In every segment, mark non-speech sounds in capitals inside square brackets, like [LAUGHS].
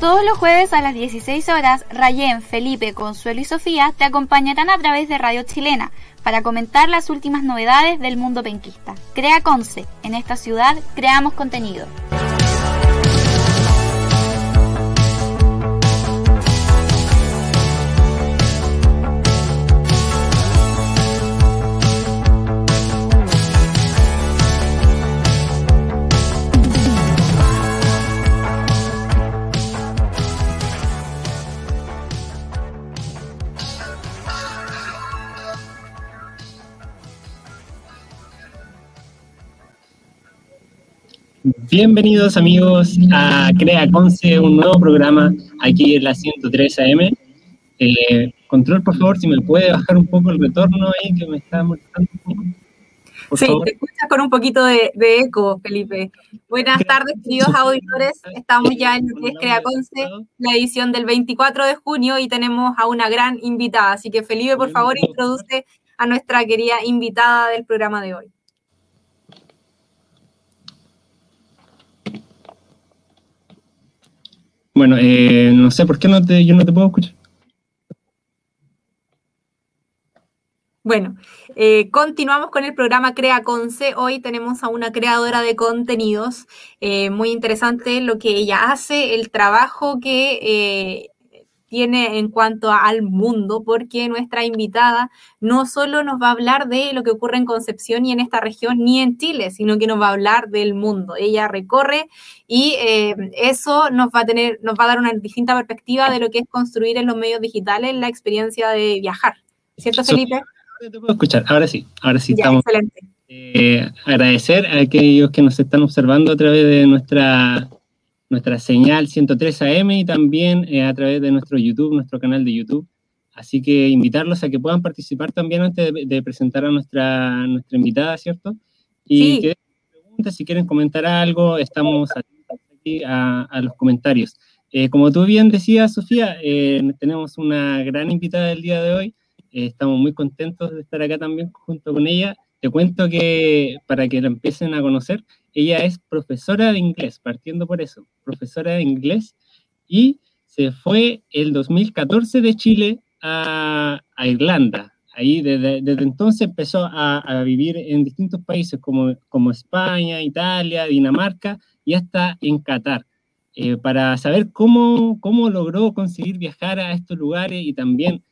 Todos los jueves a las 16 horas, Rayén, Felipe, Consuelo y Sofía te acompañarán a través de Radio Chilena para comentar las últimas novedades del mundo penquista. Crea Conce, en esta ciudad creamos contenido. Bienvenidos amigos a Crea Conce, un nuevo programa aquí en la 103 AM. Eh, control, por favor, si me puede bajar un poco el retorno ahí que me está molestando un poco. sí, te escuchas con un poquito de, eco, Felipe. Buenas tardes, queridos auditores. Estamos ya en Crea Conce, la edición del 24 de junio y tenemos a una gran invitada. Así que Felipe, por favor, introduce a nuestra querida invitada del programa de hoy. Bueno, eh, no sé por qué no te, yo no te puedo escuchar. Bueno, eh, continuamos con el programa Crea Conce. Hoy tenemos a una creadora de contenidos eh, muy interesante lo que ella hace, el trabajo que tiene en cuanto al mundo, porque nuestra invitada no solo nos va a hablar de lo que ocurre en Concepción y en esta región, ni en Chile, sino que nos va a hablar del mundo. Ella recorre y eh, eso nos va a tener, nos va a dar una distinta perspectiva de lo que es construir en los medios digitales la experiencia de viajar. ¿Cierto, Felipe? Te puedo escuchar, ahora sí, ahora sí estamos. Excelente. Eh, agradecer a aquellos que nos están observando a través de nuestra nuestra señal 103 AM y también eh, a través de nuestro YouTube, nuestro canal de YouTube. Así que invitarlos a que puedan participar también antes de, presentar a nuestra, nuestra invitada, ¿cierto? Y que preguntas, si quieren comentar algo, estamos aquí a, a los comentarios. Eh, como tú bien decías, Sofía, eh, tenemos una gran invitada el día de hoy. estamos muy contentos de estar acá también junto con ella. Te cuento que para que la empiecen a conocer, ella es profesora de inglés, partiendo por eso, profesora de inglés, y se fue el 2014 de Chile a, Irlanda. Ahí desde, entonces empezó a, vivir en distintos países como, como España, Italia, Dinamarca y hasta en Qatar. Eh, para saber cómo, cómo logró conseguir viajar a estos lugares y también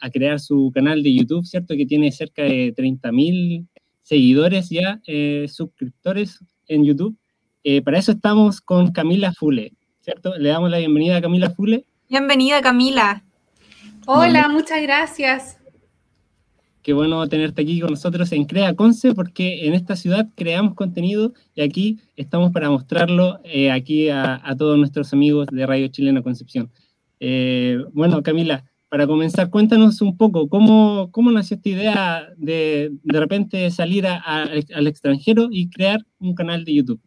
a crear su canal de YouTube, ¿cierto? Que tiene cerca de 30.000 seguidores ya, eh, suscriptores en YouTube. Eh, para eso estamos con Camila Fule, ¿cierto? Le damos la bienvenida a Camila Fule. Bienvenida, Camila. Hola, muchas gracias. Qué bueno tenerte aquí con nosotros en Crea Conce, porque en esta ciudad creamos contenido y aquí estamos para mostrarlo eh, aquí a, todos nuestros amigos de Radio Chilena Concepción. Eh, bueno, Camila, para comenzar, cuéntanos un poco cómo, cómo nació esta idea de de repente salir al extranjero y crear un canal de YouTube.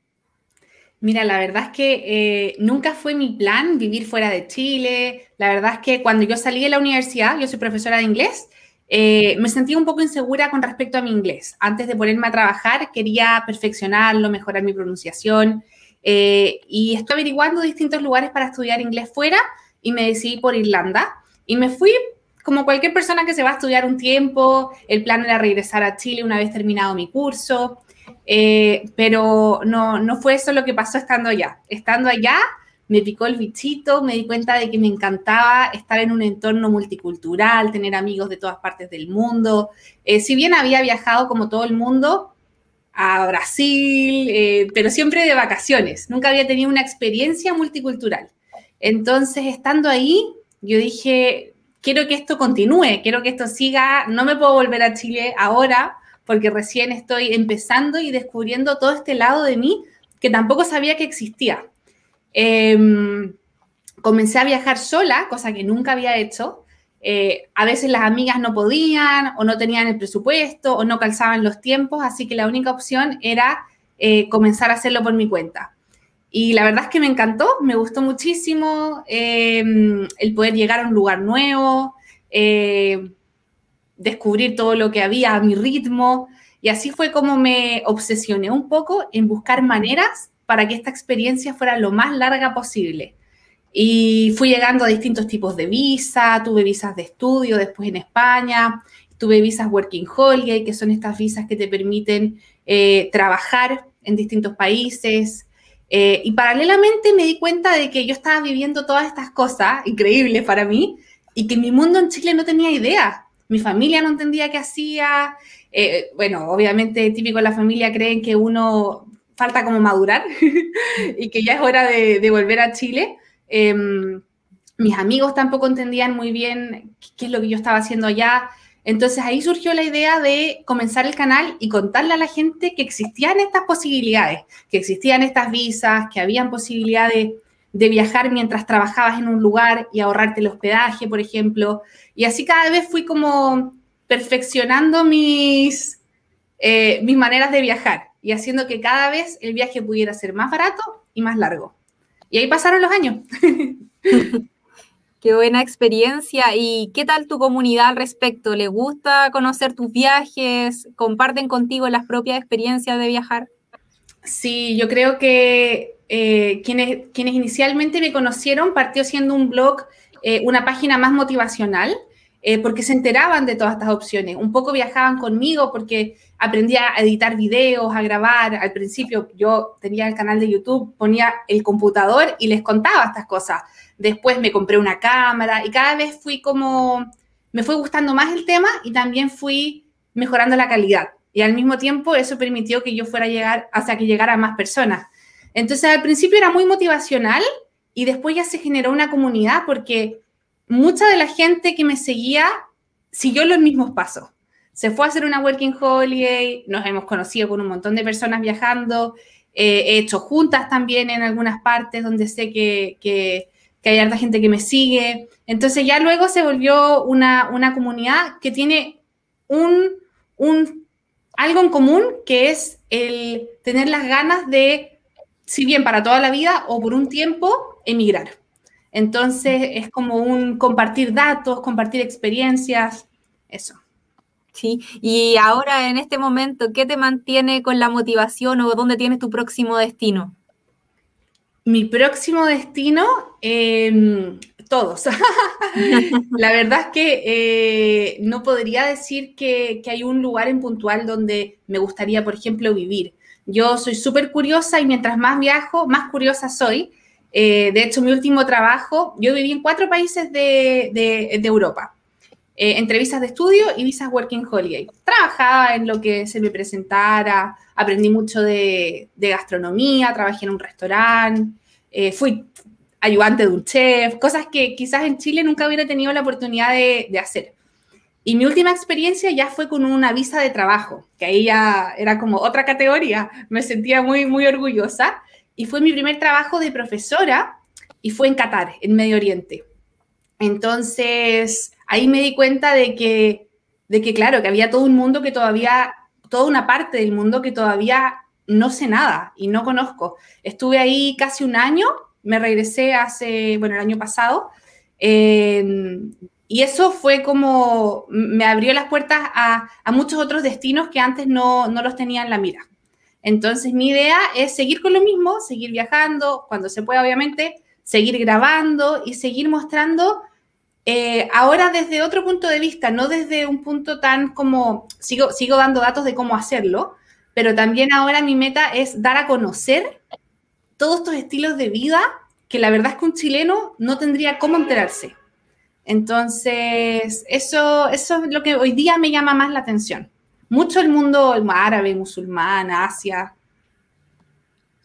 Mira, la verdad es que eh, nunca fue mi plan vivir fuera de Chile. La verdad es que cuando yo salí de la universidad, yo soy profesora de inglés, eh, me sentía un poco insegura con respecto a mi inglés. Antes de ponerme a trabajar, quería perfeccionarlo, mejorar mi pronunciación eh, y estoy averiguando distintos lugares para estudiar inglés fuera y me decidí por Irlanda. Y me fui como cualquier persona que se va a estudiar un tiempo, el plan era regresar a Chile una vez terminado mi curso, eh, pero no, no fue eso lo que pasó estando allá. Estando allá, me picó el bichito, me di cuenta de que me encantaba estar en un entorno multicultural, tener amigos de todas partes del mundo. Eh, si bien había viajado como todo el mundo a Brasil, eh, pero siempre de vacaciones, nunca había tenido una experiencia multicultural. Entonces, estando ahí, yo dije, quiero que esto continúe, quiero que esto siga, no me puedo volver a Chile ahora porque recién estoy empezando y descubriendo todo este lado de mí que tampoco sabía que existía. Em, comencé a viajar sola, cosa que nunca había hecho. Eh, a veces las amigas no podían o no tenían el presupuesto o no calzaban los tiempos, así que la única opción era eh, comenzar a hacerlo por mi cuenta. Y la verdad es que me encantó, me gustó muchísimo em, el poder llegar a un lugar nuevo, eh, descubrir todo lo que había a mi ritmo. Y así fue como me obsesioné un poco en buscar maneras para que esta experiencia fuera lo más larga posible. Y fui llegando a distintos tipos de visa, tuve visas de estudio después en España, tuve visas Working Holiday, que son estas visas que te permiten eh, trabajar en distintos países. Eh, y paralelamente me di cuenta de que yo estaba viviendo todas estas cosas increíbles para mí y que mi mundo en Chile no tenía idea. Mi familia no entendía qué hacía. Eh, bueno, obviamente típico de la familia creen que uno falta como madurar [LAUGHS] y que ya es hora de volver a Chile. Em, mis amigos tampoco entendían muy bien qué es lo que yo estaba haciendo allá. Entonces ahí surgió la idea de comenzar el canal y contarle a la gente que existían estas posibilidades, que existían estas visas, que habían posibilidades de, viajar mientras trabajabas en un lugar y ahorrarte el hospedaje, por ejemplo. Y así cada vez fui como perfeccionando mis, eh, mis maneras de viajar y haciendo que cada vez el viaje pudiera ser más barato y más largo. Y ahí pasaron los años. [LAUGHS] Qué buena experiencia. ¿Y qué tal tu comunidad al respecto? ¿Le gusta conocer tus viajes? ¿Comparten contigo las propias experiencias de viajar? Sí, yo creo que eh, quienes, quienes inicialmente me conocieron partió siendo un blog, eh, una página más motivacional, eh, porque se enteraban de todas estas opciones. Un poco viajaban conmigo porque aprendía a editar videos, a grabar. Al principio yo tenía el canal de YouTube, ponía el computador y les contaba estas cosas. Después me compré una cámara y cada vez fui como, me fue gustando más el tema y también fui mejorando la calidad. Y al mismo tiempo eso permitió que yo fuera a llegar hasta que llegara más personas. Entonces al principio era muy motivacional y después ya se generó una comunidad porque mucha de la gente que me seguía siguió los mismos pasos. Se fue a hacer una Working Holiday, nos hemos conocido con un montón de personas viajando, eh, he hecho juntas también en algunas partes donde sé que, hay harta gente que me sigue. Entonces ya luego se volvió una, una comunidad que tiene un, un, algo en común, que es el tener las ganas de, si bien para toda la vida o por un tiempo, emigrar. Entonces es como un compartir datos, compartir experiencias, eso. Sí, y ahora en este momento, ¿qué te mantiene con la motivación o dónde tienes tu próximo destino? Mi próximo destino, em, todos. [LAUGHS] la verdad es que eh, no podría decir que, hay un lugar en puntual donde me gustaría, por ejemplo, vivir. Yo soy súper curiosa y mientras más viajo, más curiosa soy. Eh, de hecho, mi último trabajo, yo viví en cuatro países de, Europa, eh, entre visas de estudio y visas Working Holiday. Trabajaba en lo que se me presentara, aprendí mucho de, de gastronomía, trabajé en un restaurante, eh, fui ayudante de un chef, cosas que quizás en Chile nunca hubiera tenido la oportunidad de, de hacer. Y mi última experiencia ya fue con una visa de trabajo, que ahí ya era como otra categoría. Me sentía muy, muy orgullosa y fue mi primer trabajo de profesora y fue en Qatar, en Medio Oriente. Entonces, ahí me di cuenta de que, de que, claro, que había todo un mundo que todavía, toda una parte del mundo que todavía no sé nada y no conozco. Estuve ahí casi un año, me regresé hace, bueno, el año pasado, y eso fue como, me abrió las puertas a, a muchos otros destinos que antes no, no los tenía en la mira. Entonces mi idea es seguir con lo mismo, seguir viajando, cuando se pueda obviamente, seguir grabando y seguir mostrando eh, ahora desde otro punto de vista, no desde un punto tan como, sigo, sigo dando datos de cómo hacerlo, pero también ahora mi meta es dar a conocer todos estos estilos de vida que la verdad es que un chileno no tendría cómo enterarse. Entonces, eso, eso es lo que hoy día me llama más la atención mucho el mundo árabe, musulmán, Asia.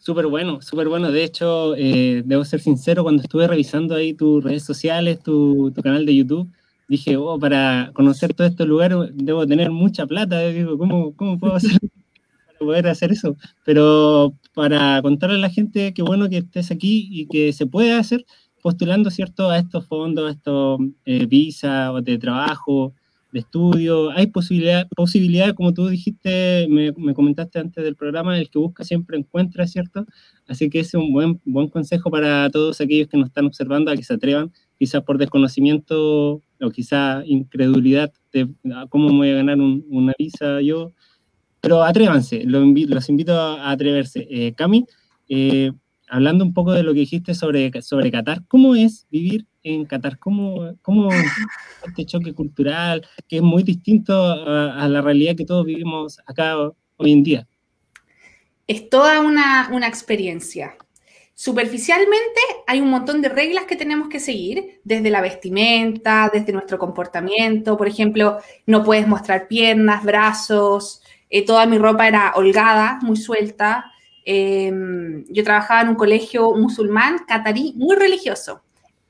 Súper bueno, súper bueno. De hecho, eh, debo ser sincero, cuando estuve revisando ahí tus redes sociales, tu, canal de YouTube, dije, oh, para conocer todos estos lugares debo tener mucha plata. Digo, ¿cómo, cómo puedo hacer [LAUGHS] para poder hacer eso? Pero para contarle a la gente qué bueno que estés aquí y que se puede hacer postulando, ¿cierto?, a estos fondos, a estos eh, visas de trabajo, de estudio, hay posibilidad, posibilidad, como tú dijiste, me, comentaste antes del programa, el que busca siempre encuentra, ¿cierto? Así que ese es un buen, buen consejo para todos aquellos que nos están observando a que se atrevan, quizás por desconocimiento o quizás incredulidad de cómo me voy a ganar una visa yo, pero atrévanse, los invito, los invito a, atreverse. Eh, Cami, eh, hablando un poco de lo que dijiste sobre, sobre Qatar, ¿cómo es vivir en Qatar? ¿Cómo, cómo este choque cultural que es muy distinto a, la realidad que todos vivimos acá hoy en día? Es toda una, una experiencia. Superficialmente hay un montón de reglas que tenemos que seguir, desde la vestimenta, desde nuestro comportamiento. Por ejemplo, no puedes mostrar piernas, brazos. Eh, toda mi ropa era holgada, muy suelta. Em, yo trabajaba en un colegio musulmán catarí muy religioso,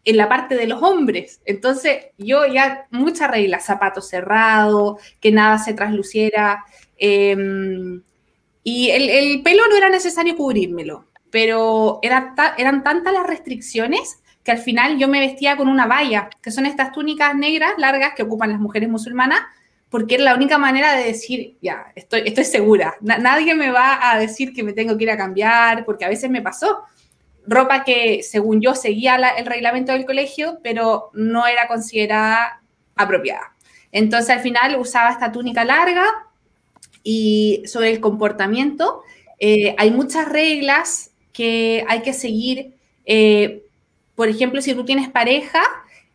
en la parte de los hombres. Entonces, yo ya muchas reglas, zapatos cerrados, que nada se trasluciera. Em, y el, pelo no era necesario cubrírmelo, pero era eran tantas las restricciones que al final yo me vestía con una valla, que son estas túnicas negras largas que ocupan las mujeres musulmanas, porque era la única manera de decir, ya, estoy, estoy segura, nadie me va a decir que me tengo que ir a cambiar, porque a veces me pasó. Ropa que, según yo, seguía el reglamento del colegio, pero no era considerada apropiada. Entonces, al final usaba esta túnica larga y sobre el comportamiento, eh, hay muchas reglas que hay que seguir. Eh, por ejemplo, si tú tienes pareja,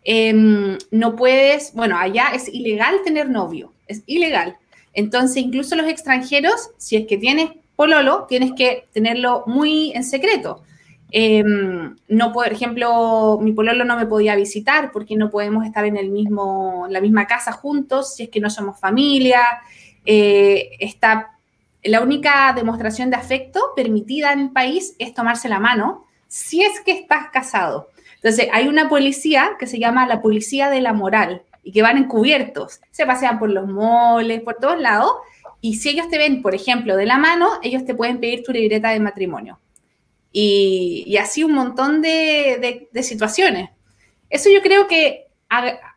Em, no puedes, bueno, allá es ilegal tener novio, es ilegal. Entonces, incluso los extranjeros, si es que tienes pololo, tienes que tenerlo muy en secreto. Em, no, por ejemplo, mi pololo no me podía visitar porque no podemos estar en, el mismo, la misma casa juntos si es que no somos familia. Eh, está, la única demostración de afecto permitida en el país es tomarse la mano si es que estás casado. Entonces, hay una policía que se llama la policía de la moral y que van encubiertos, se pasean por los moles, por todos lados, y si ellos te ven, por ejemplo, de la mano, ellos te pueden pedir tu libreta de matrimonio. Y, así un montón de, situaciones. Eso yo creo que,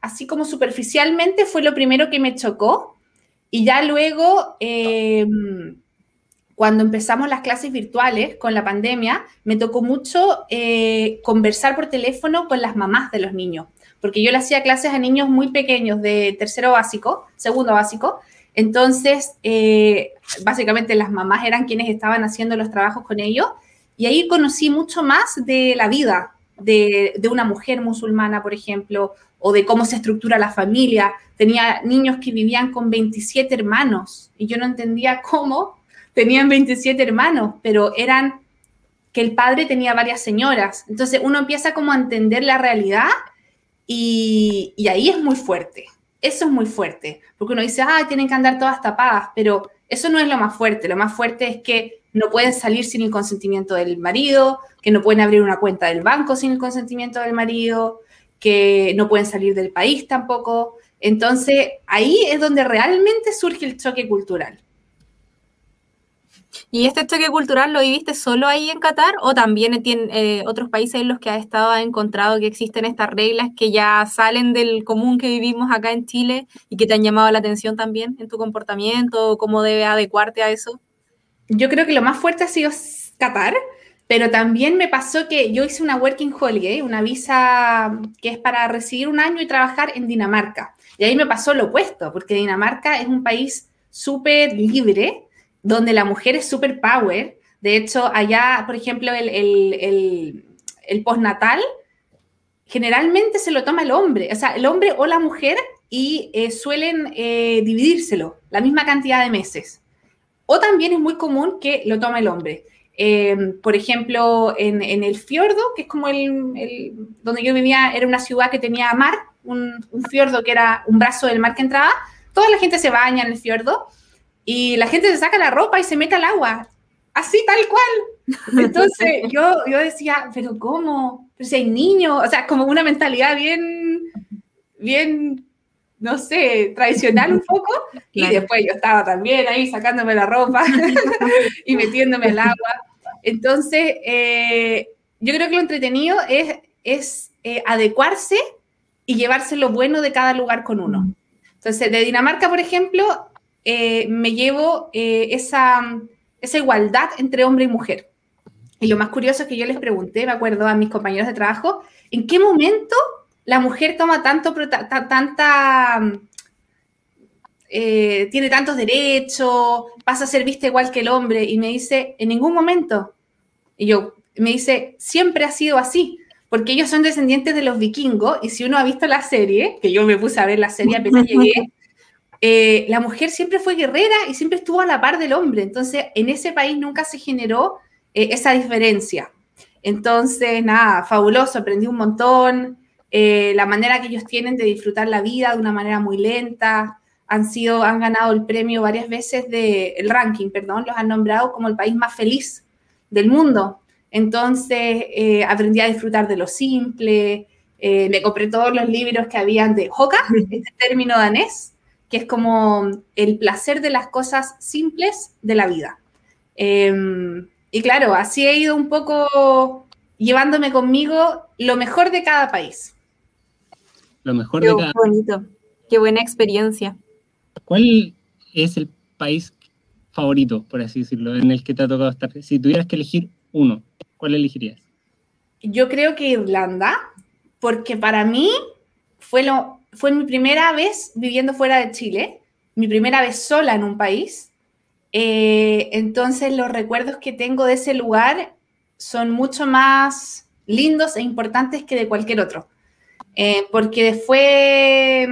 así como superficialmente, fue lo primero que me chocó. Y ya luego, em, cuando empezamos las clases virtuales con la pandemia, me tocó mucho eh, conversar por teléfono con las mamás de los niños, porque yo le hacía clases a niños muy pequeños de tercero básico, segundo básico. Entonces, eh, básicamente las mamás eran quienes estaban haciendo los trabajos con ellos y ahí conocí mucho más de la vida de, de una mujer musulmana, por ejemplo, o de cómo se estructura la familia. Tenía niños que vivían con 27 hermanos y yo no entendía cómo tenían 27 hermanos, pero eran que el padre tenía varias señoras. Entonces uno empieza como a entender la realidad y, ahí es muy fuerte. Eso es muy fuerte, porque uno dice, ah, tienen que andar todas tapadas, pero eso no es lo más fuerte. Lo más fuerte es que no pueden salir sin el consentimiento del marido, que no pueden abrir una cuenta del banco sin el consentimiento del marido, que no pueden salir del país tampoco. Entonces, ahí es donde realmente surge el choque cultural. ¿Y este choque cultural lo viviste solo ahí en Qatar o también tiene eh, otros países en los que has estado, has encontrado que existen estas reglas que ya salen del común que vivimos acá en Chile y que te han llamado la atención también en tu comportamiento, cómo debe adecuarte a eso? Yo creo que lo más fuerte ha sido Qatar, pero también me pasó que yo hice una Working Holiday, una visa que es para residir un año y trabajar en Dinamarca. Y ahí me pasó lo opuesto, porque Dinamarca es un país súper libre, donde la mujer es super power. De hecho, allá, por ejemplo, el, postnatal generalmente se lo toma el hombre, o sea, el hombre o la mujer y eh, suelen eh, dividírselo, la misma cantidad de meses. O también es muy común que lo tome el hombre. Em, por ejemplo, en, el fiordo, que es como el, donde yo vivía, era una ciudad que tenía mar, un, un fiordo que era un brazo del mar que entraba, toda la gente se baña en el fiordo y la gente se saca la ropa y se mete al agua, así tal cual. [LAUGHS] Entonces yo, yo decía, pero ¿cómo? Pero si hay niños, o sea, como una mentalidad bien, bien, no sé, tradicional un poco. [LAUGHS] Y después yo estaba también ahí sacándome la ropa [LAUGHS] y metiéndome al agua. Entonces, eh, yo creo que lo entretenido es, es eh, adecuarse y llevarse lo bueno de cada lugar con uno. Entonces, de Dinamarca, por ejemplo, eh, me llevo eh, esa, igualdad entre hombre y mujer. Y lo más curioso es que yo les pregunté, me acuerdo a mis compañeros de trabajo, ¿en qué momento la mujer toma tanto, tanta, eh, tiene tantos derechos, pasa a ser vista igual que el hombre? Y me dice, en ningún momento. Y yo, me dice, siempre ha sido así, porque ellos son descendientes de los vikingos, y si uno ha visto la serie, que yo me puse a ver la serie apenas llegué, eh, la mujer siempre fue guerrera y siempre estuvo a la par del hombre, entonces en ese país nunca se generó eh, esa diferencia. Entonces, nada, fabuloso, aprendí un montón, eh, la manera que ellos tienen de disfrutar la vida de una manera muy lenta, han sido, han ganado el premio varias veces de, el ranking, perdón, los han nombrado como el país más feliz del mundo. Entonces, eh, aprendí a disfrutar de lo simple, eh, me compré todos los libros que habían de Hoka, [LAUGHS] este término danés, que es como el placer de las cosas simples de la vida. Em, y claro, así he ido un poco llevándome conmigo lo mejor de cada país. Lo mejor de cada. Qué bonito, qué buena experiencia. ¿Cuál es el país favorito, por así decirlo, en el que te ha tocado estar? Si tuvieras que elegir uno, ¿cuál elegirías? Yo creo que Irlanda, porque para mí fue, lo, fue mi primera vez viviendo fuera de Chile, mi primera vez sola en un país. Eh, entonces los recuerdos que tengo de ese lugar son mucho más lindos e importantes que de cualquier otro. Eh, porque fue,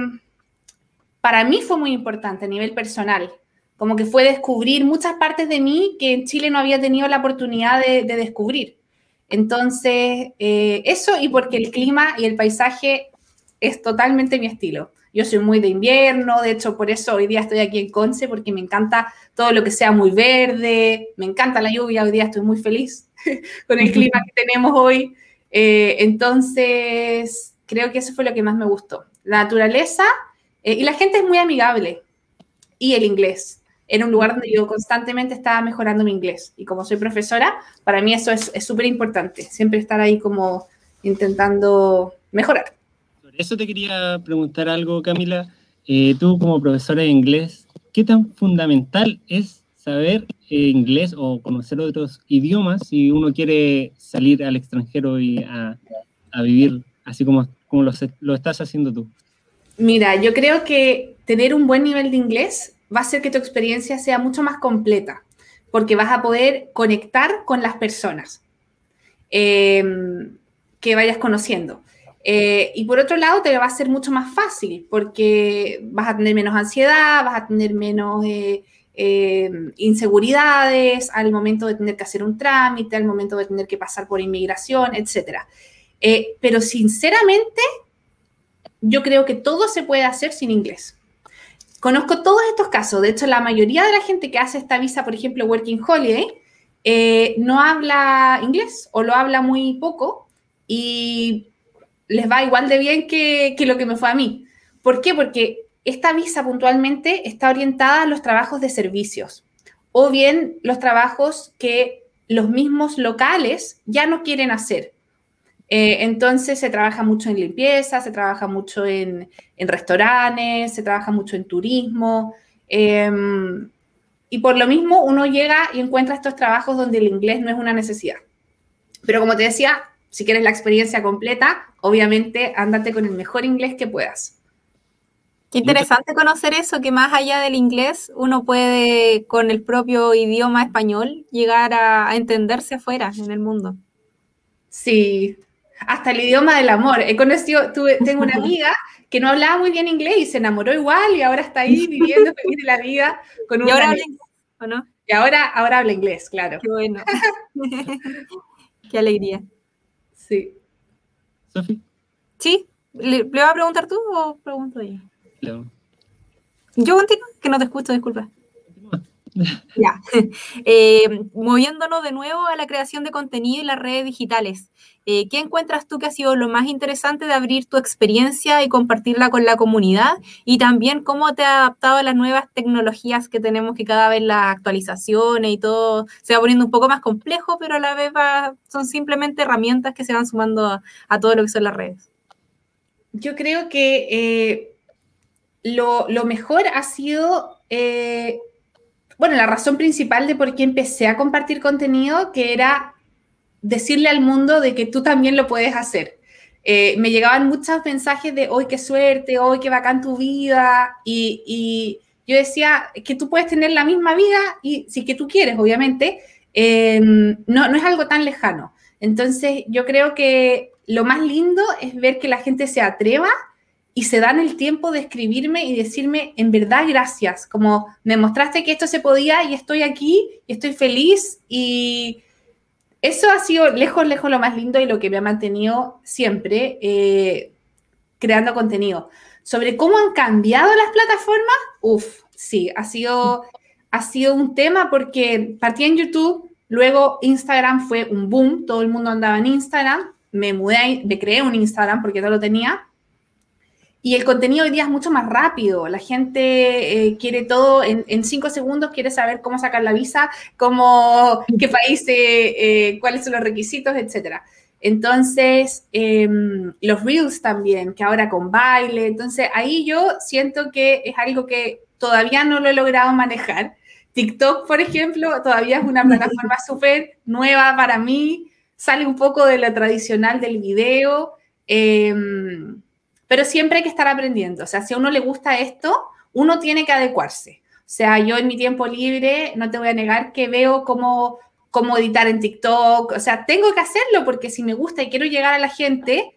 para mí fue muy importante a nivel personal, como que fue descubrir muchas partes de mí que en Chile no había tenido la oportunidad de, descubrir. Entonces, eh, eso y porque el clima y el paisaje es totalmente mi estilo. Yo soy muy de invierno, de hecho por eso hoy día estoy aquí en Conce, porque me encanta todo lo que sea muy verde, me encanta la lluvia, hoy día estoy muy feliz [LAUGHS] con el clima que tenemos hoy. Eh, entonces, creo que eso fue lo que más me gustó. La naturaleza eh, y la gente es muy amigable. Y el inglés. Era un lugar donde yo constantemente estaba mejorando mi inglés. Y como soy profesora, para mí eso es súper importante. Siempre estar ahí como intentando mejorar. Eso te quería preguntar algo, Camila. Eh, tú como profesora de inglés, ¿qué tan fundamental es saber eh, inglés o conocer otros idiomas si uno quiere salir al extranjero y a, vivir así como como lo, estás haciendo tú? Mira, yo creo que tener un buen nivel de inglés va a hacer que tu experiencia sea mucho más completa, porque vas a poder conectar con las personas em, que vayas conociendo. Eh, y por otro lado, te va a ser mucho más fácil, porque vas a tener menos ansiedad, vas a tener menos eh, em, inseguridades al momento de tener que hacer un trámite, al momento de tener que pasar por inmigración, etcétera. Eh, pero sinceramente, yo creo que todo se puede hacer sin inglés. Conozco todos estos casos. De hecho, la mayoría de la gente que hace esta visa, por ejemplo, Working Holiday, eh, no habla inglés o lo habla muy poco y les va igual de bien que, lo que me fue a mí. ¿Por qué? Porque esta visa puntualmente está orientada a los trabajos de servicios o bien los trabajos que los mismos locales ya no quieren hacer. Eh, entonces se trabaja mucho en limpieza, se trabaja mucho en, restaurantes, se trabaja mucho en turismo. Em, y por lo mismo uno llega y encuentra estos trabajos donde el inglés no es una necesidad. Pero como te decía, si quieres la experiencia completa, obviamente ándate con el mejor inglés que puedas. Qué interesante conocer eso, que más allá del inglés, uno puede con el propio idioma español llegar a, a entenderse afuera en el mundo. Sí, hasta el idioma del amor. He conocido, tuve, tengo una [LAUGHS] amiga que no hablaba muy bien inglés y se enamoró igual y ahora está ahí [LAUGHS] viviendo feliz de la vida con un... Y ahora habla inglés, ¿o no? Y ahora, ahora habla inglés, claro. Qué bueno. [LAUGHS] Qué alegría. Sí. ¿Sofi? ¿Sí? ¿Le, ¿Le, vas a preguntar tú o pregunto yo? Yo continúo, que no te escucho, disculpa. Ya. [LAUGHS] Eh, moviéndonos de nuevo a la creación de contenido y las redes digitales. Eh, ¿Qué encuentras tú que ha sido lo más interesante de abrir tu experiencia y compartirla con la comunidad? Y también cómo te ha adaptado a las nuevas tecnologías que tenemos, que cada vez las actualizaciones y todo se va poniendo un poco más complejo, pero a la vez son simplemente herramientas que se van sumando a, todo lo que son las redes. Yo creo que eh, lo, lo, mejor ha sido bueno, la razón principal de por qué empecé a compartir contenido, que era decirle al mundo de que tú también lo puedes hacer. Eh, me llegaban muchos mensajes de, hoy qué suerte, hoy qué bacán tu vida, y, yo decía que tú puedes tener la misma vida y si que tú quieres, obviamente, em, no, no es algo tan lejano. Entonces, yo creo que lo más lindo es ver que la gente se atreva y se dan el tiempo de escribirme y decirme, en verdad, gracias, como me mostraste que esto se podía y estoy aquí y estoy feliz y eso ha sido lejos, lejos lo más lindo y lo que me ha mantenido siempre eh, creando contenido. Sobre cómo han cambiado las plataformas, uff, sí, ha sido, ha sido un tema porque partí en YouTube, luego Instagram fue un boom, todo el mundo andaba en Instagram, me mudé, me creé un Instagram porque no lo tenía. Y el contenido hoy día es mucho más rápido. La gente eh, quiere todo en, cinco segundos, quiere saber cómo sacar la visa, cómo, qué país, eh, cuáles son los requisitos, etcétera. Entonces, em, los reels también, que ahora con baile. Entonces, ahí yo siento que es algo que todavía no lo he logrado manejar. TikTok, por ejemplo, todavía es una plataforma súper nueva para mí. Sale un poco de lo tradicional del video. Pero siempre hay que estar aprendiendo. O sea, si a uno le gusta esto, uno tiene que adecuarse. O sea, yo en mi tiempo libre, no te voy a negar que veo como cómo editar en TikTok, o sea, tengo que hacerlo porque si me gusta y quiero llegar a la gente,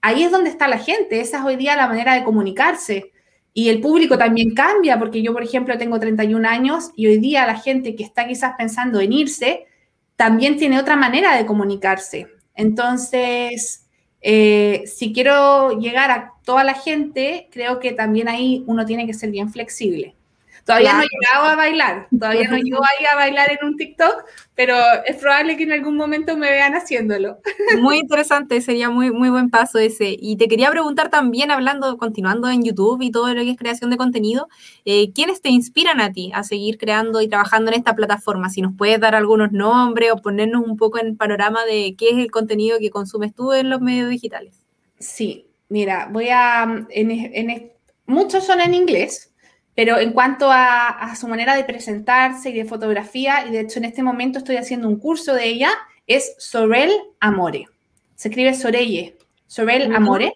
ahí es donde está la gente, esa es hoy día la manera de comunicarse. Y el público también cambia, porque yo, por ejemplo, tengo 31 años y hoy día la gente que está quizás pensando en irse, también tiene otra manera de comunicarse. Entonces, eh, si quiero llegar a toda la gente, creo que también ahí uno tiene que ser bien flexible. Todavía no he llegado a bailar, todavía no [LAUGHS] llego ahí a bailar en un TikTok, pero es probable que en algún momento me vean haciéndolo. [LAUGHS] Muy interesante, sería muy, muy buen paso ese. Y te quería preguntar también, hablando, continuando en YouTube y todo lo que es creación de contenido, eh, ¿quiénes te inspiran a ti a seguir creando y trabajando en esta plataforma? Si nos puedes dar algunos nombres o ponernos un poco en panorama de qué es el contenido que consumes tú en los medios digitales. Sí, mira, voy a... muchos son en inglés, pero en cuanto a, su manera de presentarse y de fotografía, y de hecho en este momento estoy haciendo un curso de ella, es Sorel Amore. Se escribe Sorelle, Sorel Amore.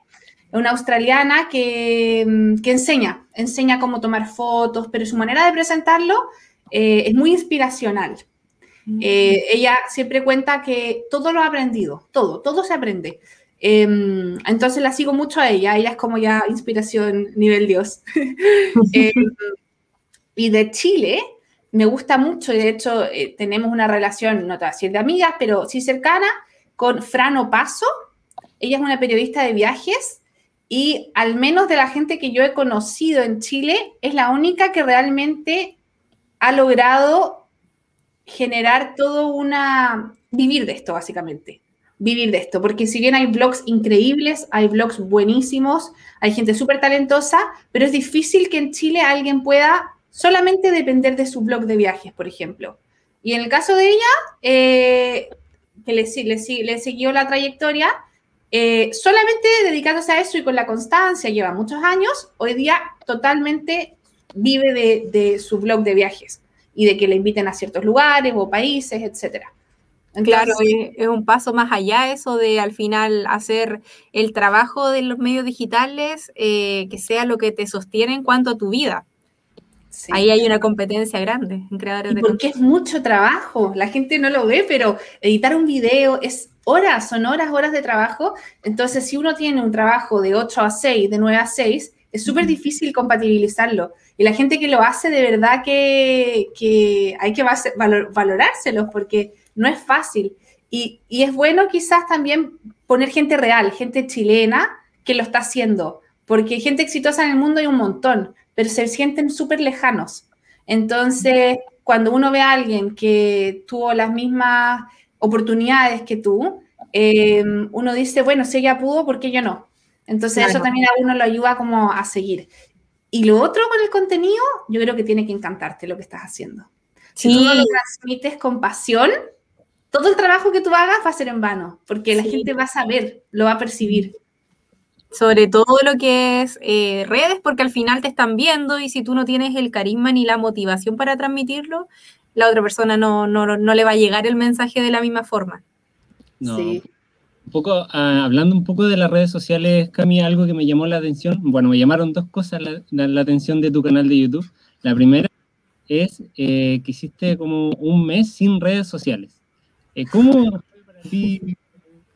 Es una australiana que, mm, que, enseña, enseña cómo tomar fotos, pero su manera de presentarlo eh, es muy inspiracional. Eh, ella siempre cuenta que todo lo ha aprendido, todo, todo se aprende. Em, entonces la sigo mucho a ella, ella es como ya inspiración nivel Dios. [LAUGHS] Em, y de Chile me gusta mucho, y de hecho eh, tenemos una relación, no te voy a decir de amigas, pero sí cercana, con Fran Opaso. Ella es una periodista de viajes y al menos de la gente que yo he conocido en Chile, es la única que realmente ha logrado generar todo una... vivir de esto, básicamente vivir de esto, porque si bien hay blogs increíbles, hay blogs buenísimos, hay gente súper talentosa, pero es difícil que en Chile alguien pueda solamente depender de su blog de viajes, por ejemplo. Y en el caso de ella, eh, que le, le, siguió la trayectoria, eh, solamente dedicándose a eso y con la constancia, lleva muchos años, hoy día totalmente vive de, de su blog de viajes y de que le inviten a ciertos lugares o países, etcétera claro, es, un paso más allá eso de al final hacer el trabajo de los medios digitales eh, que sea lo que te sostiene en cuanto a tu vida. Ahí hay una competencia grande en creadores de Porque es mucho trabajo, la gente no lo ve, pero editar un video es horas, son horas, horas de trabajo. Entonces, si uno tiene un trabajo de 8 a 6, de 9 a 6, es súper difícil compatibilizarlo. Y la gente que lo hace, de verdad que, hay que valorárselos, porque no es fácil. Y, es bueno quizás también poner gente real, gente chilena que lo está haciendo, porque gente exitosa en el mundo hay un montón, pero se sienten súper lejanos. Entonces, cuando uno ve a alguien que tuvo las mismas oportunidades que tú, em, uno dice, bueno, si ella pudo, ¿por qué yo no? Entonces, eso también a uno lo ayuda como a seguir. Y lo otro con el contenido, yo creo que tiene que encantarte lo que estás haciendo. Si tú no lo transmites con pasión, todo el trabajo que tú hagas va a ser en vano, porque la gente va a saber, lo va a percibir. Sobre todo lo que es eh, redes, porque al final te están viendo y si tú no tienes el carisma ni la motivación para transmitirlo, la otra persona no, le va a llegar el mensaje de la misma forma. Sí. Un poco, ah, hablando un poco de las redes sociales, Cami, algo que me llamó la atención, bueno, me llamaron dos cosas la, atención de tu canal de YouTube. La primera es eh, que hiciste como un mes sin redes sociales. Eh, ¿Cómo para ti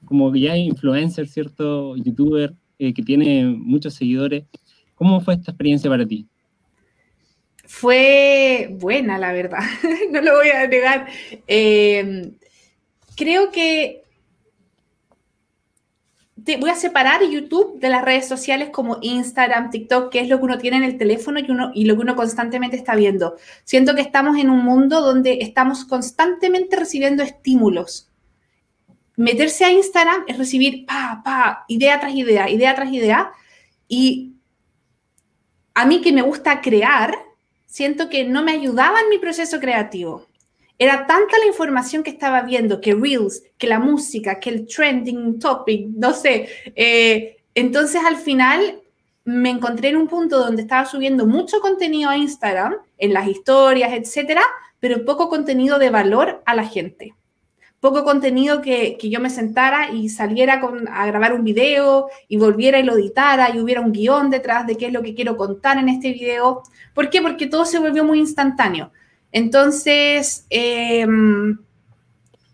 como ya influencer, ¿cierto? Youtuber, eh, que tiene muchos seguidores. ¿Cómo fue esta experiencia para ti? Fue buena, la verdad, [LAUGHS] no lo voy a negar. Eh, creo que voy a separar YouTube de las redes sociales como Instagram, TikTok, que es lo que uno tiene en el teléfono y, uno, y lo que uno constantemente está viendo. Siento que estamos en un mundo donde estamos constantemente recibiendo estímulos. Meterse a Instagram es recibir pa, pa, idea tras idea, idea tras idea. Y a mí que me gusta crear, siento que no me ayudaba en mi proceso creativo. Era tanta la información que estaba viendo, que Reels, que la música, que el trending topic, no sé. Eh, entonces al final me encontré en un punto donde estaba subiendo mucho contenido a Instagram, en las historias, etcétera, pero poco contenido de valor a la gente. Poco contenido que, que yo me sentara y saliera con, a grabar un video y volviera y lo editara y hubiera un guion detrás de qué es lo que quiero contar en este video. ¿Por qué? Porque todo se volvió muy instantáneo. Entonces, em,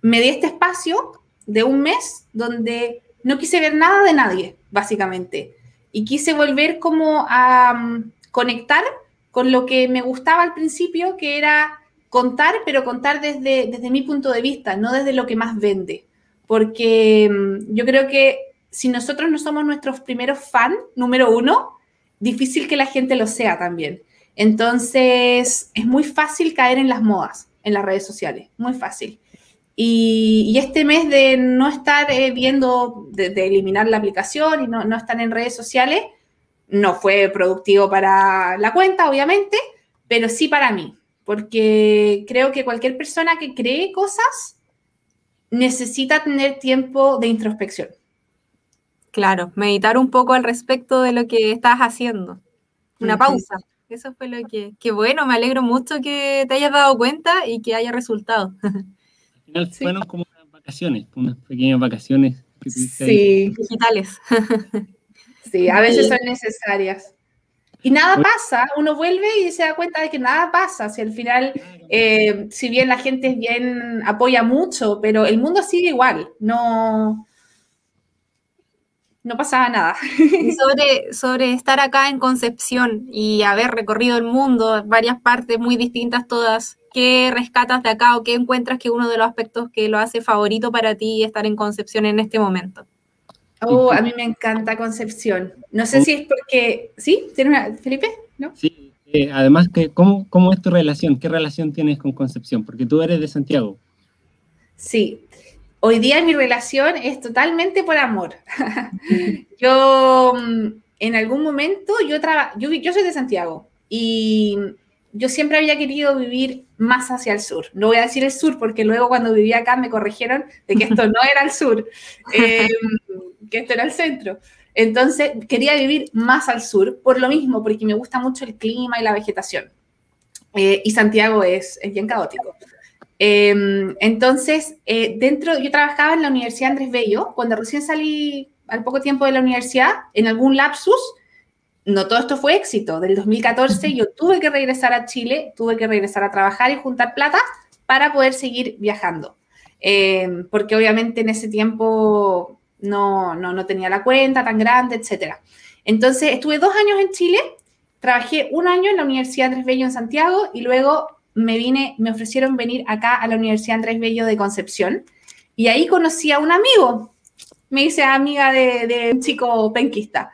me di este espacio de un mes donde no quise ver nada de nadie, básicamente. Y quise volver como a mm, conectar con lo que me gustaba al principio, que era contar, pero contar desde, desde mi punto de vista, no desde lo que más vende. Porque mm, yo creo que si nosotros no somos nuestros primeros fan, número uno, difícil que la gente lo sea también. Entonces, es muy fácil caer en las modas en las redes sociales, muy fácil. Y, este mes de no estar eh, viendo, de, eliminar la aplicación y no, no estar en redes sociales, no fue productivo para la cuenta, obviamente, pero sí para mí, porque creo que cualquier persona que cree cosas necesita tener tiempo de introspección. Claro, meditar un poco al respecto de lo que estás haciendo. Una pausa. Eso fue lo que, que bueno, me alegro mucho que te hayas dado cuenta y que haya resultado. Al final fueron como unas vacaciones, unas pequeñas vacaciones sí. digitales. [LAUGHS] Sí, a veces son necesarias. Y nada pasa, uno vuelve y se da cuenta de que nada pasa. Si al final, eh, si bien la gente bien apoya mucho, pero el mundo sigue igual. No, no pasaba nada. sobre, sobre estar acá en Concepción y haber recorrido el mundo, varias partes muy distintas todas, ¿qué rescatas de acá o qué encuentras que uno de los aspectos que lo hace favorito para ti estar en Concepción en este momento? Oh, a mí me encanta Concepción. No sé si es porque... ¿Sí? ¿Tiene una... Felipe? ¿No? Sí. Eh, además, ¿cómo, ¿cómo es tu relación? ¿Qué relación tienes con Concepción? Porque tú eres de Santiago. Sí, Hoy día mi relación es totalmente por amor. [LAUGHS] yo mm, en algún momento, yo, yo, yo soy de Santiago y yo siempre había querido vivir más hacia el sur. No voy a decir el sur porque luego cuando vivía acá me corrigieron de que esto no era el sur, [LAUGHS] em, que esto era el centro. Entonces quería vivir más al sur por lo mismo, porque me gusta mucho el clima y la vegetación. Eh, y Santiago es, es bien caótico. Em, entonces, eh, dentro, yo trabajaba en la Universidad Andrés Bello, cuando recién salí al poco tiempo de la universidad, en algún lapsus, no todo esto fue éxito. Del 2014 yo tuve que regresar a Chile, tuve que regresar a trabajar y juntar plata para poder seguir viajando. Em, porque obviamente en ese tiempo no, no, no tenía la cuenta tan grande, etc. Entonces estuve dos años en Chile, trabajé un año en la Universidad Andrés Bello en Santiago y luego me vine, me ofrecieron venir acá a la Universidad Andrés Bello de Concepción y ahí conocí a un amigo. Me hice amiga de, un chico penquista.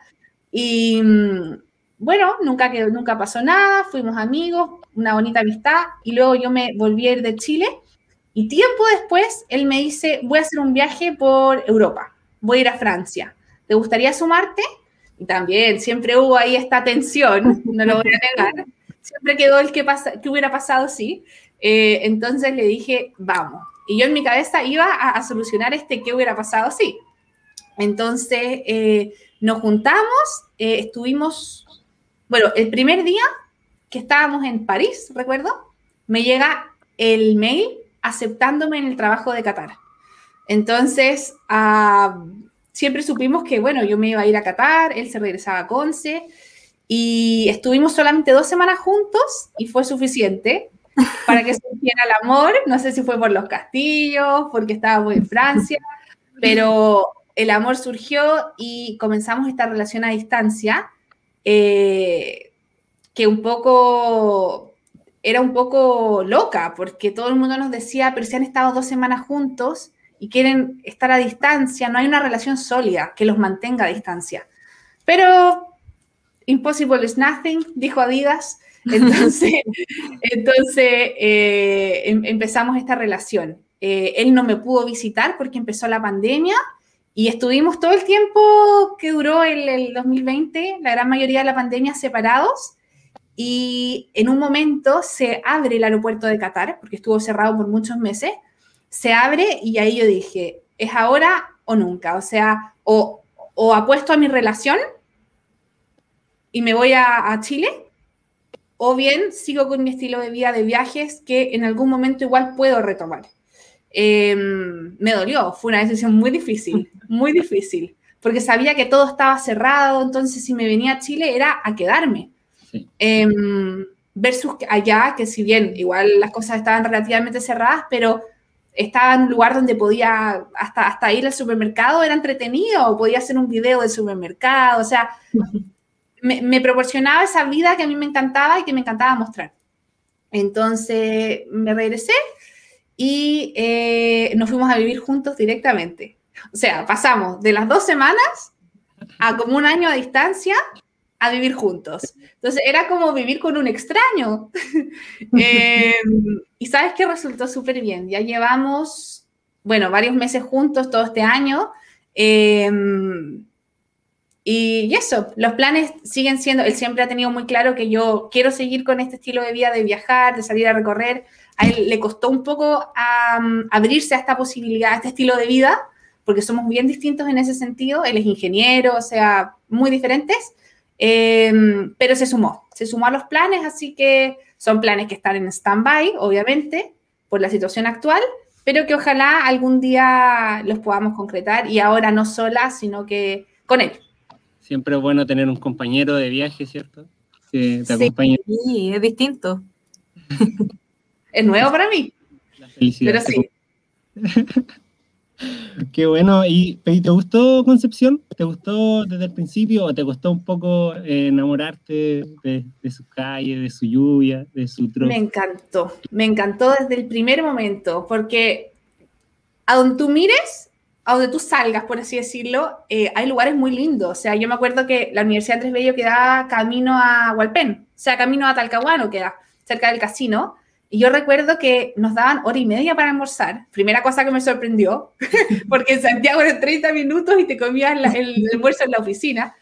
Y mm, bueno, nunca, nunca pasó nada, fuimos amigos, una bonita amistad y luego yo me volví a ir de Chile y tiempo después él me dice, voy a hacer un viaje por Europa, voy a ir a Francia. ¿Te gustaría sumarte? Y también siempre hubo ahí esta tensión, [LAUGHS] no lo voy a negar siempre quedó el que, pasa, que hubiera pasado, sí. Eh, entonces le dije, vamos. Y yo en mi cabeza iba a, solucionar este qué hubiera pasado, sí. Entonces eh, nos juntamos, eh, estuvimos, bueno, el primer día que estábamos en París, recuerdo, me llega el mail aceptándome en el trabajo de Qatar. Entonces, ah, siempre supimos que, bueno, yo me iba a ir a Qatar, él se regresaba a Conce, y estuvimos solamente dos semanas juntos y fue suficiente para que se sintiera el amor. No sé si fue por los castillos, porque estábamos en Francia, pero el amor surgió y comenzamos esta relación a distancia, eh, que un poco era un poco loca, porque todo el mundo nos decía, pero si han estado dos semanas juntos y quieren estar a distancia, no hay una relación sólida que los mantenga a distancia. Pero impossible is nothing, dijo Adidas. Entonces, [LAUGHS] entonces eh, em, empezamos esta relación. Eh, él no me pudo visitar porque empezó la pandemia y estuvimos todo el tiempo que duró el, el 2020, la gran mayoría de la pandemia separados. Y en un momento se abre el aeropuerto de Qatar, porque estuvo cerrado por muchos meses, se abre y ahí yo dije, es ahora o nunca, o sea, o, o apuesto a mi relación y me voy a, a Chile, o bien sigo con mi estilo de vida de viajes que en algún momento igual puedo retomar. Em, me dolió, fue una decisión muy difícil, [LAUGHS] muy difícil, porque sabía que todo estaba cerrado, entonces si me venía a Chile era a quedarme. Em, versus allá, que si bien igual las cosas estaban relativamente cerradas, pero estaba en un lugar donde podía hasta, hasta ir al supermercado, era entretenido, podía hacer un video del supermercado, o sea, [LAUGHS] me, proporcionaba esa vida que a mí me encantaba y que me encantaba mostrar. Entonces me regresé y eh, nos fuimos a vivir juntos directamente. O sea, pasamos de las dos semanas a como un año a distancia a vivir juntos. Entonces era como vivir con un extraño. [LAUGHS] eh, y sabes que resultó súper bien. Ya llevamos, bueno, varios meses juntos todo este año. Eh, y eso, los planes siguen siendo, él siempre ha tenido muy claro que yo quiero seguir con este estilo de vida, de viajar, de salir a recorrer, a él le costó un poco abrirse a esta posibilidad, a este estilo de vida, porque somos bien distintos en ese sentido. Él es ingeniero, o sea, muy diferentes, em, pero se sumó, se sumó a los planes, así que son planes que están en stand-by, obviamente, por la situación actual, pero que ojalá algún día los podamos concretar y ahora no sola, sino que con él. Siempre es bueno tener un compañero de viaje, ¿cierto? Que te acompañe. Sí, es distinto. [LAUGHS] es nuevo para mí. La felicidad. Pero sí. [LAUGHS] Qué bueno. ¿Y te gustó Concepción? ¿Te gustó desde el principio o te costó un poco eh, enamorarte de, de sus calles, de su lluvia, de su trozo? Me encantó, me encantó desde el primer momento, porque a donde tú mires, a donde tú salgas, por así decirlo, eh, hay lugares muy lindos. O sea, yo me acuerdo que la Universidad Andrés Bello queda camino a Hualpén, o sea, camino a Talcahuano queda, cerca del casino. Y yo recuerdo que nos daban hora y media para almorzar. Primera cosa que me sorprendió, [LAUGHS] porque en Santiago eran 30 minutos y te comías el, [LAUGHS] almuerzo en la oficina.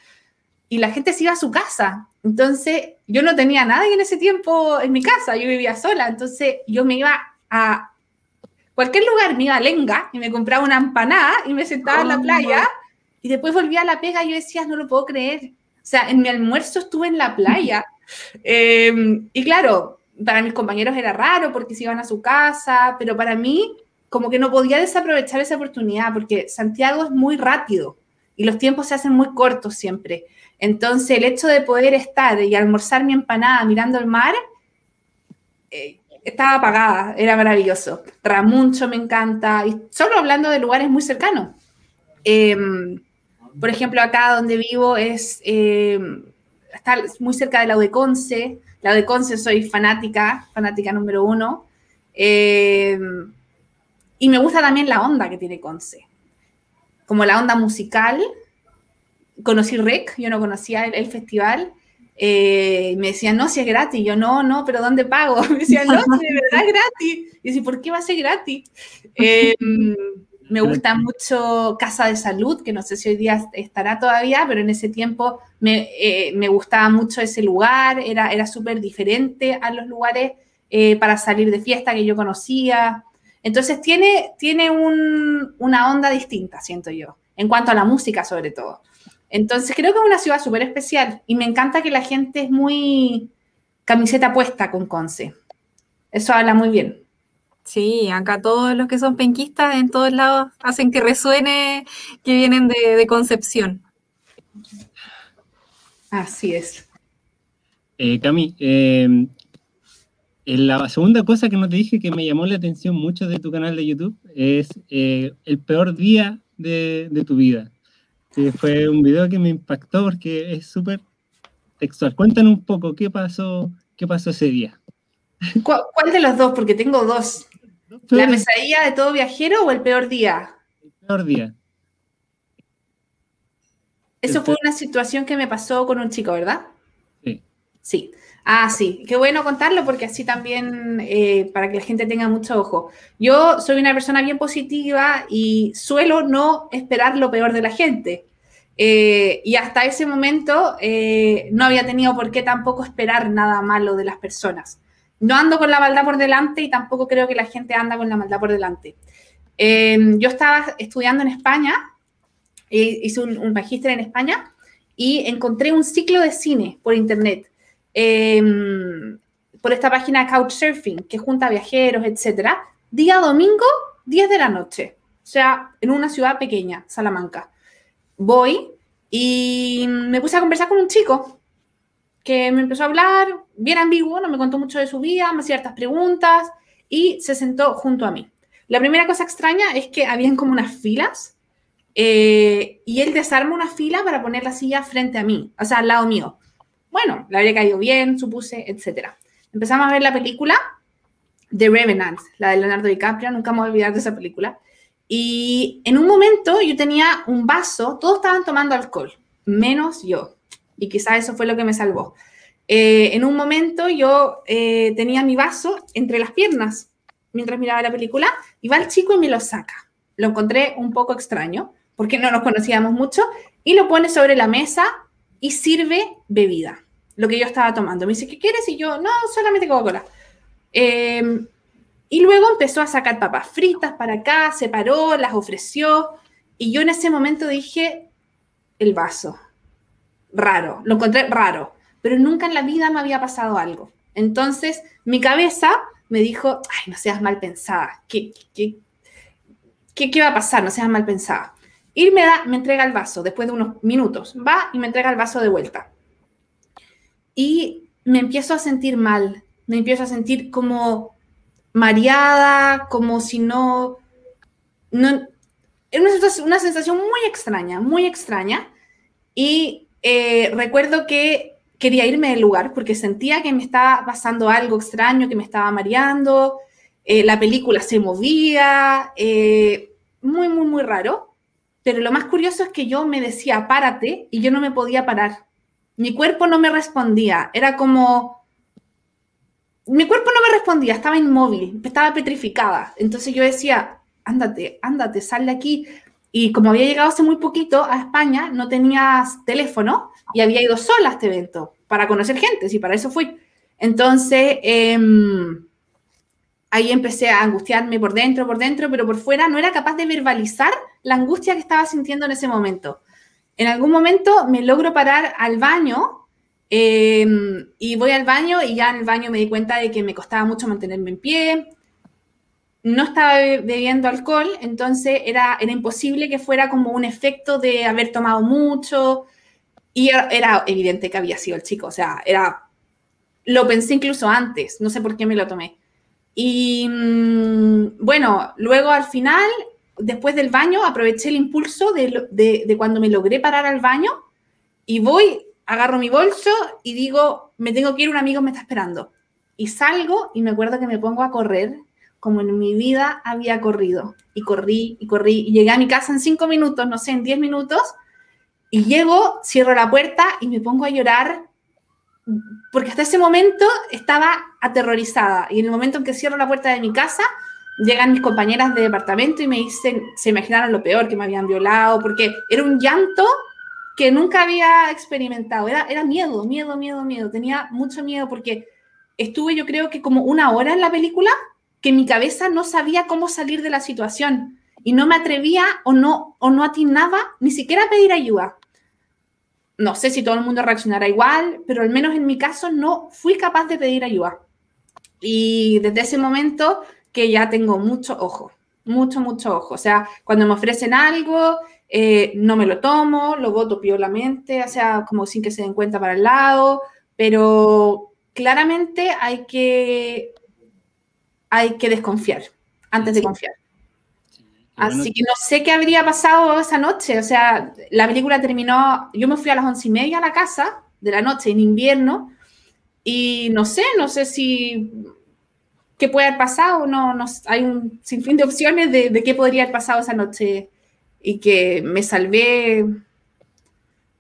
Y la gente se iba a su casa. Entonces, yo no tenía nadie en ese tiempo en mi casa, yo vivía sola. Entonces, yo me iba a cualquier lugar, me iba a Lenga y me compraba una empanada y me sentaba en la oh, playa. Y después volvía a la pega y yo decía, no lo puedo creer. O sea, en mi almuerzo estuve en la playa. [LAUGHS] Em, y claro, para mis compañeros era raro porque se iban a su casa, pero para mí como que no podía desaprovechar esa oportunidad porque Santiago es muy rápido y los tiempos se hacen muy cortos siempre. Entonces el hecho de poder estar y almorzar mi empanada mirando el mar, eh, estaba apagada, era maravilloso. Ramuncho me encanta, y solo hablando de lugares muy cercanos. Em, por ejemplo, acá donde vivo es, em, está muy cerca de la de Conce, la de Conce soy fanática, fanática número uno. Em, y me gusta también la onda que tiene Conce. Como la onda musical. Conocí REC, yo no conocía el, festival. Eh, me decían, no, si es gratis. Yo, no, no, pero ¿dónde pago? [LAUGHS] Me decían, no, si de verdad es gratis. Y yo, ¿por qué va a ser gratis? Em, [LAUGHS] me gusta mucho Casa de Salud, que no sé si hoy día estará todavía, pero en ese tiempo me, eh, me gustaba mucho ese lugar, era, era súper diferente a los lugares eh, para salir de fiesta que yo conocía. Entonces tiene, tiene un, una onda distinta, siento yo, en cuanto a la música sobre todo. Entonces creo que es una ciudad súper especial y me encanta que la gente es muy camiseta puesta con Conce. Eso habla muy bien. Sí, acá todos los que son penquistas en todos lados hacen que resuene que vienen de, Concepción. Así es. Eh, Cami, em, la segunda cosa que no te dije que me llamó la atención mucho de tu canal de YouTube es eh, el peor día de, tu vida. Fue un video que me impactó porque es súper textual. Cuéntanos un poco qué pasó, qué pasó ese día. ¿Cuál, de los dos? Porque tengo dos. ¿La pesadilla de todo viajero o el peor día? El peor día. Eso fue una situación que me pasó con un chico, ¿verdad? Sí. Sí. Ah, sí, qué bueno contarlo porque así también eh, para que la gente tenga mucho ojo. Yo soy una persona bien positiva y suelo no esperar lo peor de la gente. Eh, y hasta ese momento eh, no había tenido por qué tampoco esperar nada malo de las personas. No ando con la maldad por delante y tampoco creo que la gente anda con la maldad por delante. yo estaba estudiando en España hice un, magíster en España y encontré un ciclo de cine por internet, em, por esta página Couchsurfing, que junta viajeros, etcétera, día domingo, 10 de la noche, o sea, en una ciudad pequeña, Salamanca. Voy y me puse a conversar con un chico que me empezó a hablar, bien ambiguo, no me contó mucho de su vida, me hacía ciertas preguntas y se sentó junto a mí. La primera cosa extraña es que habían como unas filas eh, y él desarma una fila para poner la silla frente a mí, o sea, al lado mío. Bueno, le habría caído bien, supuse, etc. Empezamos a ver la película The Revenant, la de Leonardo DiCaprio, nunca me voy a olvidar de esa película. Y en un momento yo tenía un vaso, todos estaban tomando alcohol, menos yo. Y quizás eso fue lo que me salvó. Eh, en un momento yo eh, tenía mi vaso entre las piernas mientras miraba la película y va el chico y me lo saca. Lo encontré un poco extraño porque no nos conocíamos mucho, y lo pone sobre la mesa y sirve bebida, lo que yo estaba tomando. Me dice, ¿qué quieres? Y yo, no, solamente Coca-Cola. Em, y luego empezó a sacar papas fritas para acá, se paró, las ofreció, y yo en ese momento dije, el vaso, raro, lo encontré raro, pero nunca en la vida me había pasado algo. Entonces, mi cabeza me dijo, ay, no seas mal pensada, ¿qué, qué, qué, qué va a pasar? No seas mal pensada. Y me, da, me entrega el vaso después de unos minutos. Va y me entrega el vaso de vuelta. Y me empiezo a sentir mal. Me empiezo a sentir como mareada, como si no... no una, una sensación muy extraña, muy extraña. Y eh, recuerdo que quería irme del lugar porque sentía que me estaba pasando algo extraño, que me estaba mareando. Eh, la película se movía. Eh, muy, muy, muy raro. Pero lo más curioso es que yo me decía, párate, y yo no me podía parar. Mi cuerpo no me respondía. Era como... Mi cuerpo no me respondía, estaba inmóvil, estaba petrificada. Entonces yo decía, ándate, ándate, sal de aquí. Y como había llegado hace muy poquito a España, no tenía teléfono y había ido sola a este evento para conocer gente, sí, para eso fui. Entonces, em, ahí empecé a angustiarme por dentro, por dentro, pero por fuera no era capaz de verbalizar la angustia que estaba sintiendo en ese momento. En algún momento me logro parar al baño em, y voy al baño y ya en el baño me di cuenta de que me costaba mucho mantenerme en pie. No estaba bebiendo alcohol, entonces era, era imposible que fuera como un efecto de haber tomado mucho. Y era, era evidente que había sido el chico, o sea, era... Lo pensé incluso antes, no sé por qué me lo tomé. Y mm, bueno, luego al final después del baño, aproveché el impulso de, cuando me logré parar al baño y voy, agarro mi bolso y digo, me tengo que ir, un amigo me está esperando. Y salgo y me acuerdo que me pongo a correr como en mi vida había corrido. Y corrí y corrí y llegué a mi casa en cinco minutos, no sé, en diez minutos. Y llego, cierro la puerta y me pongo a llorar porque hasta ese momento estaba aterrorizada. Y en el momento en que cierro la puerta de mi casa, llegan mis compañeras de departamento y me dicen, se imaginaron lo peor, que me habían violado, porque era un llanto que nunca había experimentado. Era, era miedo, miedo, miedo, miedo. Tenía mucho miedo porque estuve yo creo que como una hora en la película que mi cabeza no sabía cómo salir de la situación y no me atrevía o no, o no atinaba ni siquiera a pedir ayuda. No sé si todo el mundo reaccionará igual, pero al menos en mi caso no fui capaz de pedir ayuda. Y desde ese momento que ya tengo mucho ojo, mucho, mucho ojo. O sea, cuando me ofrecen algo, eh, no me lo tomo, lo voto piolamente, o sea, como sin que se den cuenta para el lado, pero claramente hay que, hay que desconfiar antes de confiar. Así que no sé qué habría pasado esa noche. O sea, la película terminó, yo me fui a las once y media a la casa de la noche en invierno y no sé, no sé si qué puede haber pasado, no, no hay un sinfín de opciones de, de qué podría haber pasado esa noche y que me salvé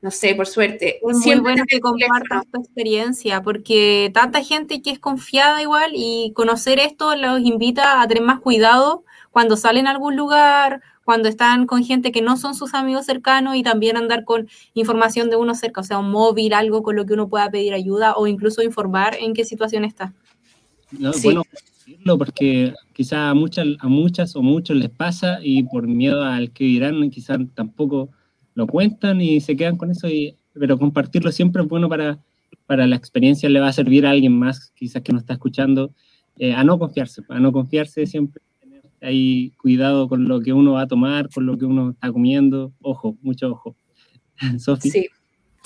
no sé, por suerte. Es muy bueno que compartas tu experiencia, porque tanta gente que es confiada igual y conocer esto los invita a tener más cuidado cuando salen a algún lugar, cuando están con gente que no son sus amigos cercanos y también andar con información de uno cerca, o sea, un móvil, algo con lo que uno pueda pedir ayuda o incluso informar en qué situación está. No, Bueno, decirlo porque quizá a muchas, a muchas o muchos les pasa y por miedo al que dirán, quizás tampoco lo cuentan y se quedan con eso, y, pero compartirlo siempre es bueno para, para la experiencia, le va a servir a alguien más, quizás que no está escuchando, eh, a no confiarse, a no confiarse siempre, tener ahí cuidado con lo que uno va a tomar, con lo que uno está comiendo, ojo, mucho ojo. [LAUGHS] Sofía. Sí.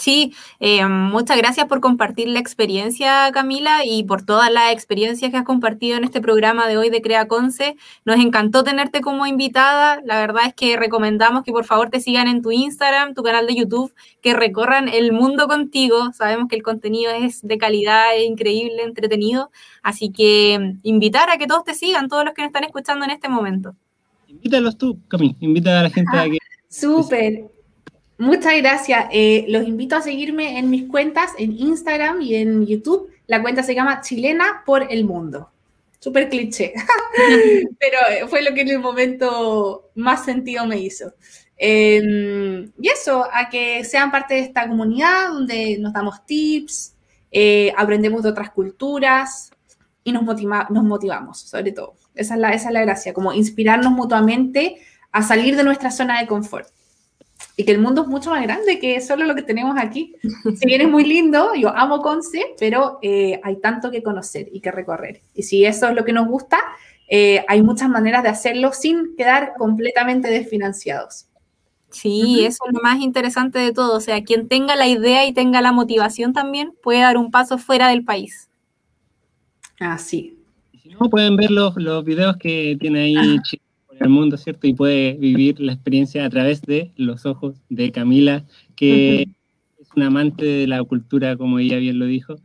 Sí, eh, muchas gracias por compartir la experiencia, Camila, y por todas las experiencias que has compartido en este programa de hoy de Crea Conce. Nos encantó tenerte como invitada. La verdad es que recomendamos que por favor te sigan en tu Instagram, tu canal de YouTube, que recorran el mundo contigo. Sabemos que el contenido es de calidad, es increíble, entretenido. Así que invitar a que todos te sigan, todos los que nos están escuchando en este momento. Invítalos tú, Camila, invita a la gente a que... [LAUGHS] Súper. Muchas gracias. Eh, los invito a seguirme en mis cuentas en Instagram y en YouTube. La cuenta se llama Chilena por el Mundo. Súper cliché, [LAUGHS] pero eh, fue lo que en el momento más sentido me hizo. Em, y eso, a que sean parte de esta comunidad donde nos damos tips, eh, aprendemos de otras culturas y nos, nos motivamos, sobre todo. Esa es, la, esa es la gracia, como inspirarnos mutuamente a salir de nuestra zona de confort y que el mundo es mucho más grande que solo lo que tenemos aquí. Si bien es muy lindo, yo amo Conce, pero eh, hay tanto que conocer y que recorrer. Y si eso es lo que nos gusta, eh, hay muchas maneras de hacerlo sin quedar completamente desfinanciados. Sí, eso es lo más interesante de todo. O sea, quien tenga la idea y tenga la motivación también puede dar un paso fuera del país. Así. Si no, pueden ver los, los videos que tiene ahí el mundo, ¿cierto? Y puede vivir la experiencia a través de los ojos de Camila, que es una amante de la cultura, como ella bien lo dijo.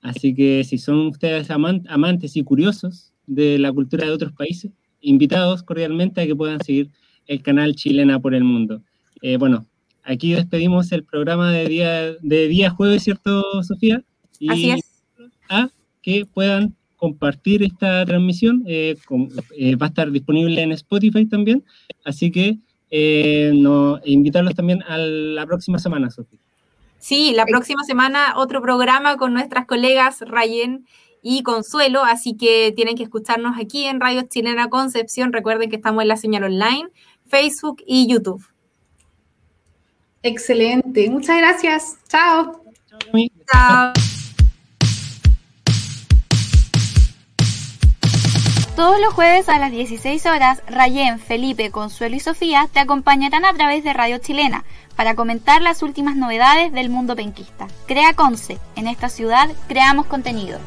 Así que si son ustedes amantes y curiosos de la cultura de otros países, invitados cordialmente a que puedan seguir el canal Chilena por el Mundo. Eh, bueno, aquí despedimos el programa de día, de día jueves, ¿cierto, Sofía? Y Así es. A que puedan compartir esta transmisión. Eh, eh, va a estar disponible en Spotify también. Así que eh, no, invitarlos también a la próxima semana, Sofía. Sí, la próxima semana otro programa con nuestras colegas Rayen y Consuelo, así que tienen que escucharnos aquí en Radio Chilena Concepción. Recuerden que estamos en la señal online, Facebook y YouTube. Excelente, muchas gracias. Chao. Chao. Todos los jueves a las 16 horas, Rayén, Felipe, Consuelo y Sofía te acompañarán a través de Radio Chilena para comentar las últimas novedades del mundo penquista. Crea Conce, en esta ciudad creamos contenido.